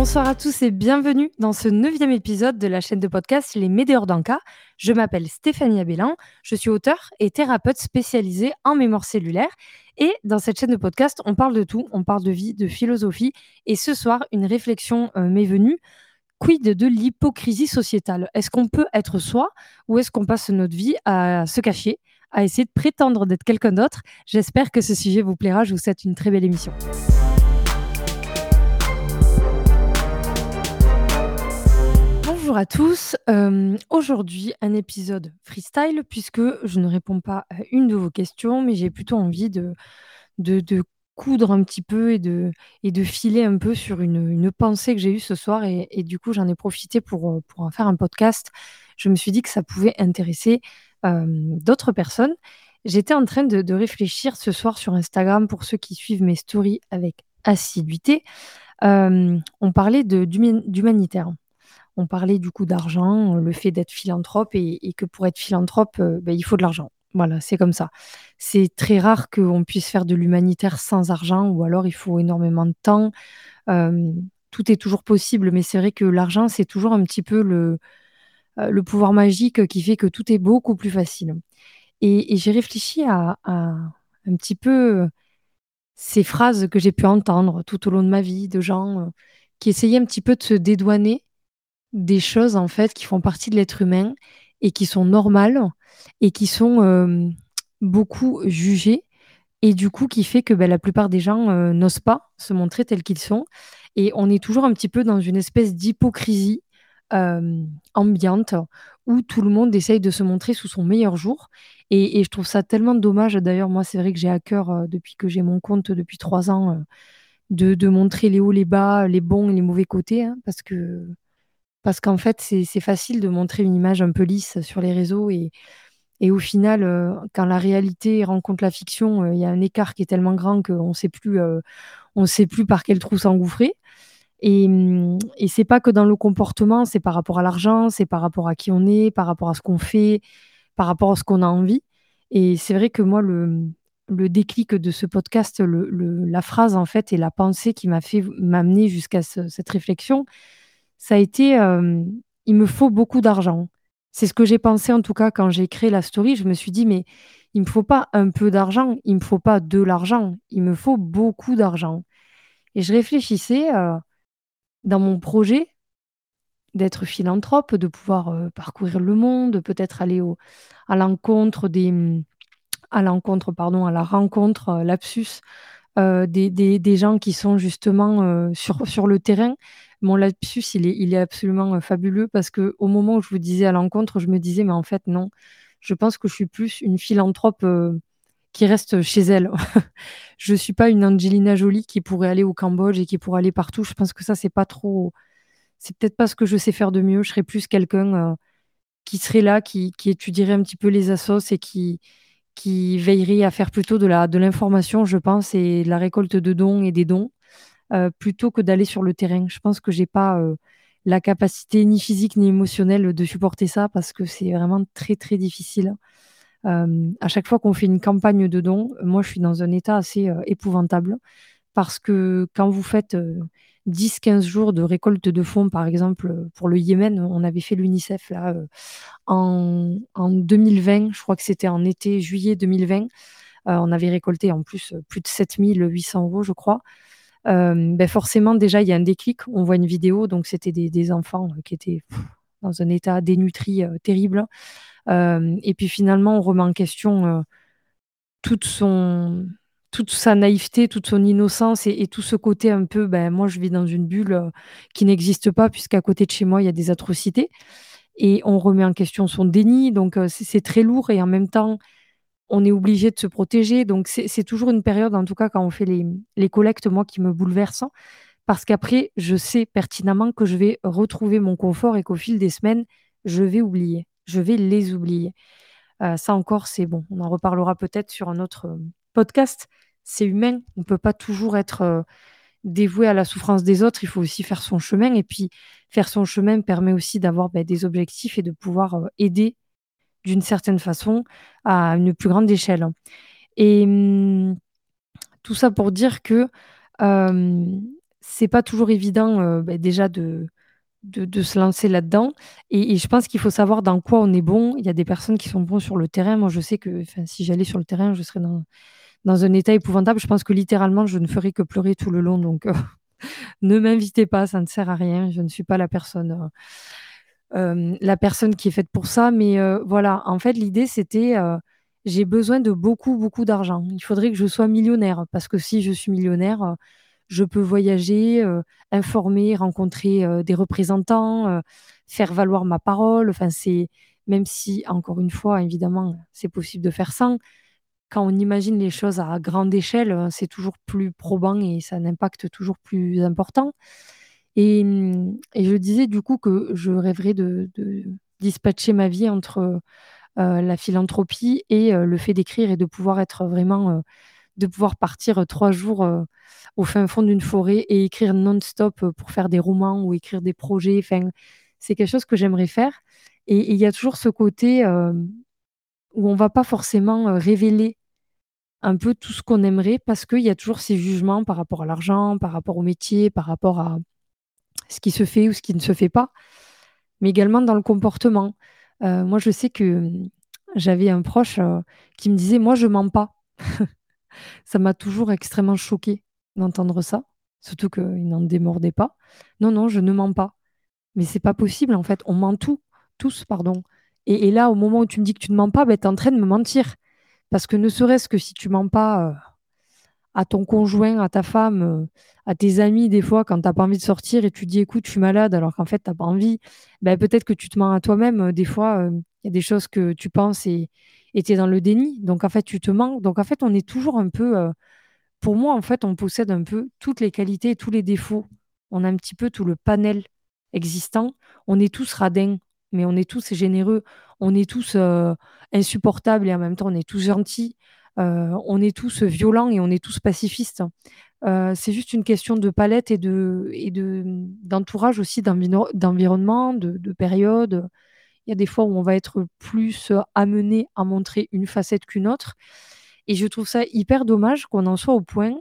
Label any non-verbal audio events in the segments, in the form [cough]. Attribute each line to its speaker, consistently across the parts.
Speaker 1: Bonsoir à tous et bienvenue dans ce neuvième épisode de la chaîne de podcast Les Médéors d'Anka. Je m'appelle Stéphanie Abélin, je suis auteur et thérapeute spécialisée en mémoire cellulaire. Et dans cette chaîne de podcast, on parle de tout, on parle de vie, de philosophie. Et ce soir, une réflexion euh, m'est venue. Quid de l'hypocrisie sociétale? Est-ce qu'on peut être soi ou est-ce qu'on passe notre vie à se cacher, à essayer de prétendre d'être quelqu'un d'autre? J'espère que ce sujet vous plaira. Je vous souhaite une très belle émission. Bonjour à tous. Euh, aujourd'hui, un épisode freestyle puisque je ne réponds pas à une de vos questions, mais j'ai plutôt envie de, coudre un petit peu et de, filer un peu sur une, pensée que j'ai eue ce soir. Et, du coup, j'en ai profité pour, pour en faire un podcast. Je me suis dit que ça pouvait intéresser euh, d'autres personnes. J'étais en train de, réfléchir ce soir sur Instagram pour ceux qui suivent mes stories avec assiduité. Euh, on parlait d'humanitaire on parlait du coup d'argent, le fait d'être philanthrope et, que pour être philanthrope, euh, ben, il faut de l'argent. Voilà, c'est comme ça. C'est très rare qu'on puisse faire de l'humanitaire sans argent ou alors il faut énormément de temps. Euh, tout est toujours possible, mais c'est vrai que l'argent, c'est toujours un petit peu le, euh, le pouvoir magique qui fait que tout est beaucoup plus facile. Et, j'ai réfléchi à, un petit peu ces phrases que j'ai pu entendre tout au long de ma vie de gens qui essayaient un petit peu de se dédouaner des choses en fait qui font partie de l'être humain et qui sont normales et qui sont euh, beaucoup jugées et du coup qui fait que ben, la plupart des gens euh, n'osent pas se montrer tels qu'ils sont. Et on est toujours un petit peu dans une espèce d'hypocrisie euh, ambiante où tout le monde essaye de se montrer sous son meilleur jour. Et, je trouve ça tellement dommage. D'ailleurs moi c'est vrai que j'ai à cœur depuis que j'ai mon compte depuis trois ans de, de, montrer les hauts les bas les bons et les mauvais côtés hein, parce que parce qu'en fait, c'est facile de montrer une image un peu lisse sur les réseaux et, et au final, euh, quand la réalité rencontre la fiction, euh, il y a un écart qui est tellement grand qu'on ne sait plus, euh, sait plus par quel trou s'engouffrer. Et, et c'est pas que dans le comportement, c'est par rapport à l'argent, c'est par rapport à qui on est, par rapport à ce qu'on fait, par rapport à ce qu'on a envie. Et c'est vrai que moi, le, déclic de ce podcast, la phrase en fait et la pensée qui m'a fait m'amener jusqu'à cette réflexion, ça a été il me faut beaucoup d'argent. C'est ce que j'ai pensé en tout cas quand j'ai créé la story. Je me suis dit, mais il me faut pas un peu d'argent, il me faut pas de l'argent, il me faut beaucoup d'argent. Et je réfléchissais dans mon projet d'être philanthrope, de pouvoir parcourir le monde, peut-être aller au, à l'encontre des à l'encontre pardon à la rencontre lapsus des, des, des, gens qui sont justement sur, sur le terrain mon lapsus, il est, absolument euh, fabuleux parce que au moment où je vous disais à l'encontre, je me disais, mais en fait, non. Je pense que je suis plus une philanthrope euh, qui reste chez elle. [laughs] je suis pas une Angelina Jolie qui pourrait aller au Cambodge et qui pourrait aller partout. Je pense que ça, c'est pas trop. C'est peut-être pas ce que je sais faire de mieux. Je serais plus quelqu'un euh, qui serait là, qui, étudierait un petit peu les assos et qui, veillerait à faire plutôt de de l'information, je pense, et de la récolte de dons et des dons. Euh, plutôt que d'aller sur le terrain. Je pense que j'ai pas euh, la capacité ni physique ni émotionnelle de supporter ça parce que c'est vraiment très très difficile. Euh, à chaque fois qu'on fait une campagne de dons, moi je suis dans un état assez épouvantable parce que quand vous faites 10-15 jours de récolte de fonds, par exemple pour le Yémen, on avait fait l'UNICEF là en, en, 2020, je crois que c'était en été, juillet 2020. on avait récolté en plus plus de 7800 euros, je crois. Euh, ben forcément, déjà, il y a un déclic. On voit une vidéo, donc c'était des, enfants euh, qui étaient dans un état dénutri euh, terrible. et puis finalement, on remet en question toute son toute sa naïveté, toute son innocence et, tout ce côté un peu, ben, moi je vis dans une bulle qui n'existe pas puisqu'à côté de chez moi il y a des atrocités et on remet en question son déni, donc c'est très lourd et en même temps on est obligé de se protéger. Donc, c'est toujours une période, en tout cas, quand on fait les, collectes, moi, qui me bouleverse. Parce qu'après, je sais pertinemment que je vais retrouver mon confort et qu'au fil des semaines, je vais oublier. Je vais les oublier. Euh, ça encore, c'est bon. On en reparlera peut-être sur un autre euh, podcast. C'est humain. On ne peut pas toujours être euh, dévoué à la souffrance des autres. Il faut aussi faire son chemin. Et puis, faire son chemin permet aussi d'avoir ben, des objectifs et de pouvoir aider d'une certaine façon à une plus grande échelle. Et mmh, tout ça pour dire que c'est pas toujours évident, heu, bah, déjà de se lancer là-dedans et je pense qu'il faut savoir dans quoi on est bon. Il y a des personnes qui sont bons sur le terrain. Moi, je sais que, si j'allais sur le terrain, je serais dans un état épouvantable. Je pense que littéralement, je ne ferais que pleurer tout le long donc [laughs] ne m'invitez pas, ça ne sert à rien. Je ne suis pas la personne, heu, hem, la personne qui est faite pour ça mais heu, voilà, en fait, l'idée, c'était, heu, j'ai besoin de beaucoup, beaucoup d'argent. Il faudrait que je sois millionnaire parce que si je suis millionnaire, je peux voyager, informer, rencontrer, des représentants, faire valoir ma parole. Enfin, c'est même si, encore une fois, évidemment, c'est possible de faire sans. Quand on imagine les choses à grande échelle, c'est toujours plus probant et ça a un impact toujours plus important et je disais du coup que je rêverais de dispatcher ma vie entre, heu la philanthropie et heu, le fait d'écrire et de pouvoir être vraiment, heu, de pouvoir partir, 3 jours, au fin fond d'une forêt et écrire non-stop, pour faire des romans ou écrire des projets. C'est quelque chose que j'aimerais faire et il y a toujours ce côté, où on va pas forcément, révéler un peu tout ce qu'on aimerait parce qu'il y a toujours ces jugements par rapport à l'argent, par rapport au métier, par rapport à ce qui se fait ou ce qui ne se fait pas, mais également dans le comportement. Heu, moi, je sais que, mmh, j'avais un proche, heu, qui me disait: «Moi, je mens pas». [laughs] Ça m'a toujours extrêmement choquée d'entendre ça, surtout qu'il n'en démordait pas. «Non, non, je ne mens pas». Mais c'est pas possible, en fait, on ment tout tous, pardon et là, au moment où tu me dis que tu ne mens pas, bah, tu es en train de me mentir parce que ne serait-ce que si tu mens pas, heu, à ton conjoint, à ta femme, heu, à tes amis, des fois, quand tu as pas envie de sortir et tu dis: «Écoute, je suis malade», alors qu'en fait, tu as pas envie, bah, peut-être que tu te mens à toi-même, heu, des fois, heu, il y a des choses que tu penses et tu es dans le déni, donc en fait, tu te mens. Donc en fait, on est toujours un peu, pour moi, en fait, on possède un peu toutes les qualités et tous les défauts. On a un petit peu tout le panel existant. On est tous radins, mais on est tous généreux. On est tous, insupportables et en même temps, on est tous gentils. Heu, on est tous violents et on est tous pacifistes. Heu, c'est juste une question de palette et de d'entourage aussi, d'environnement, de de période. Il y a des fois où on va être plus, amené à montrer une facette qu'une autre et je trouve ça hyper dommage qu'on en soit au point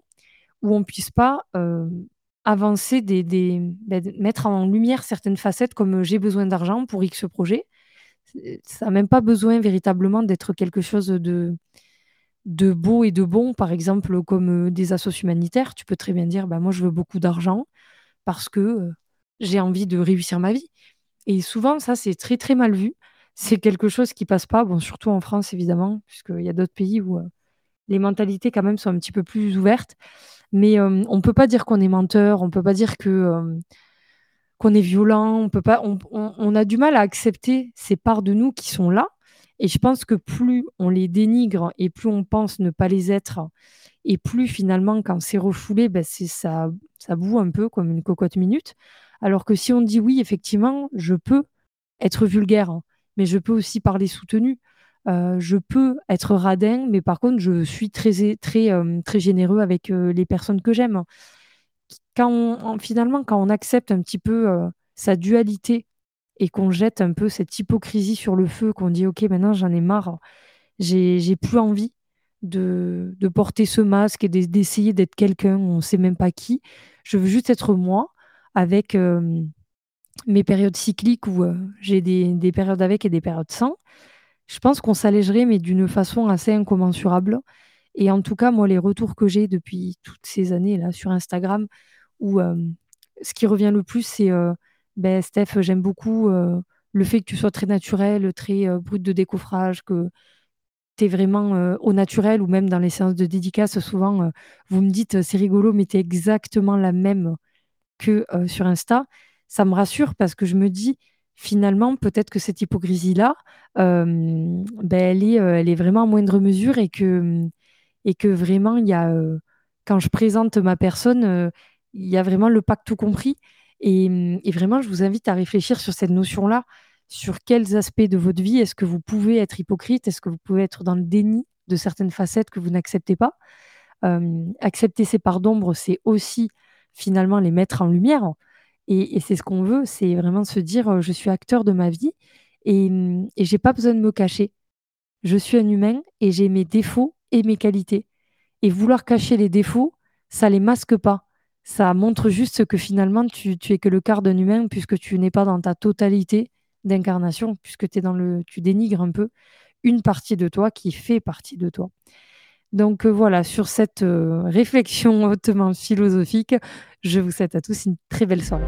Speaker 1: où on puisse pas, hem, avancer de mettre en lumière certaines facettes comme, j'ai besoin d'argent pour X projet. Ça a même pas besoin véritablement d'être quelque chose, de de beau et de bon, par exemple, comme, heu, des assos humanitaires. Tu peux très bien dire: «Bah, moi, je veux beaucoup d'argent parce que, heu, j'ai envie de réussir ma vie» et souvent ça, c'est très, très mal vu. C'est quelque chose qui passe pas, bon, surtout en France évidemment, puisqu'il y a d'autres pays où, heu, les mentalités quand même sont un petit peu plus ouvertes. Mais, on peut pas dire qu'on est menteur, on peut pas dire que, qu'on est violent, on peut pas on on a du mal à accepter ces parts de nous qui sont là et je pense que plus on les dénigre et plus on pense ne pas les être et plus finalement quand c'est refoulé, c'est ça ça bout un peu comme une cocotte minute. Alors que si on dit: «Oui, effectivement, je peux être vulgaire, mais je peux aussi parler soutenu». Heu, je peux être radin, mais par contre, je suis très très, hem, très généreux avec, heu, les personnes que j'aime. Quand finalement, quand on accepte un petit peu, sa dualité et qu'on jette un peu cette hypocrisie sur le feu, qu'on dit: «OK, maintenant j'en ai marre, j'ai plus envie de de porter ce masque et d'e d'essayer d'être quelqu'un, on sait même pas qui. Je veux juste être moi avec, hem, mes périodes cycliques où, heu, j'ai des des périodes avec et des périodes sans». Je pense qu'on s'allégerait, mais d'une façon assez incommensurable et en tout cas, moi, les retours que j'ai depuis toutes ces années-là sur Instagram où, hem, ce qui revient le plus, c'est, «Beh, Steph, j'aime beaucoup, heu, le fait que tu sois très naturel, très, heu, brut de décoffrage, que tu es vraiment, heu, au naturel» ou même dans les séances de dédicaces, souvent, vous me dites: «C'est rigolo, mais tu es exactement la même que, sur Insta». Ça me rassure parce que je me dis: «Finalement, peut-être que cette hypocrisie-là, beh, elle est, elle est vraiment à moindre mesure et que, et que vraiment il y a, quand je présente ma personne, il y a vraiment le pack tout compris» et mmh et vraiment je vous invite à réfléchir sur cette notion-là. Sur quels aspects de votre vie est-ce que vous pouvez être hypocrite? Est-ce que vous pouvez être dans le déni de certaines facettes que vous n'acceptez pas? Hem, accepter ces parts d'ombre, c'est aussi finalement les mettre en lumière et c'est ce qu'on veut, c'est vraiment se dire, heu: «Je suis acteur de ma vie et mmh et j'ai pas besoin de me cacher. Je suis un humain et j'ai mes défauts et mes qualités» et vouloir cacher les défauts, ça les masque pas. Ça montre juste que finalement, tu, es que le quart d'un humain puisque tu n'es pas dans ta totalité d'incarnation, puisque es dans le, tu dénigres un peu une partie de toi qui fait partie de toi. Donc euh, voilà, sur cette euh, réflexion hautement philosophique, je vous souhaite à tous une très belle soirée.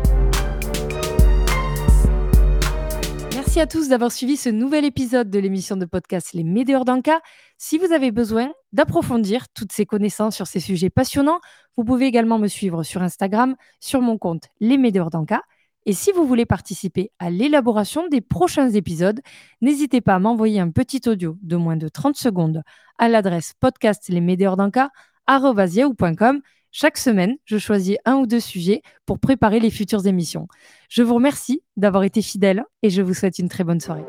Speaker 1: Merci à tous d'avoir suivi ce nouvel épisode de l'émission de podcast Les Médéors d'Anka. Si vous avez besoin d'approfondir toutes ces connaissances sur ces sujets passionnants, vous pouvez également me suivre sur Instagram, sur mon compte Les Médéors d'Anka. Et si vous voulez participer à l'élaboration des prochains épisodes, n'hésitez pas à m'envoyer un petit audio de moins de 30 secondes à l'adresse podcastlesmédéorsdanka.com chaque semaine, je choisis un ou deux sujets pour préparer les futures émissions. Je vous remercie d'avoir été fidèle et je vous souhaite une très bonne soirée.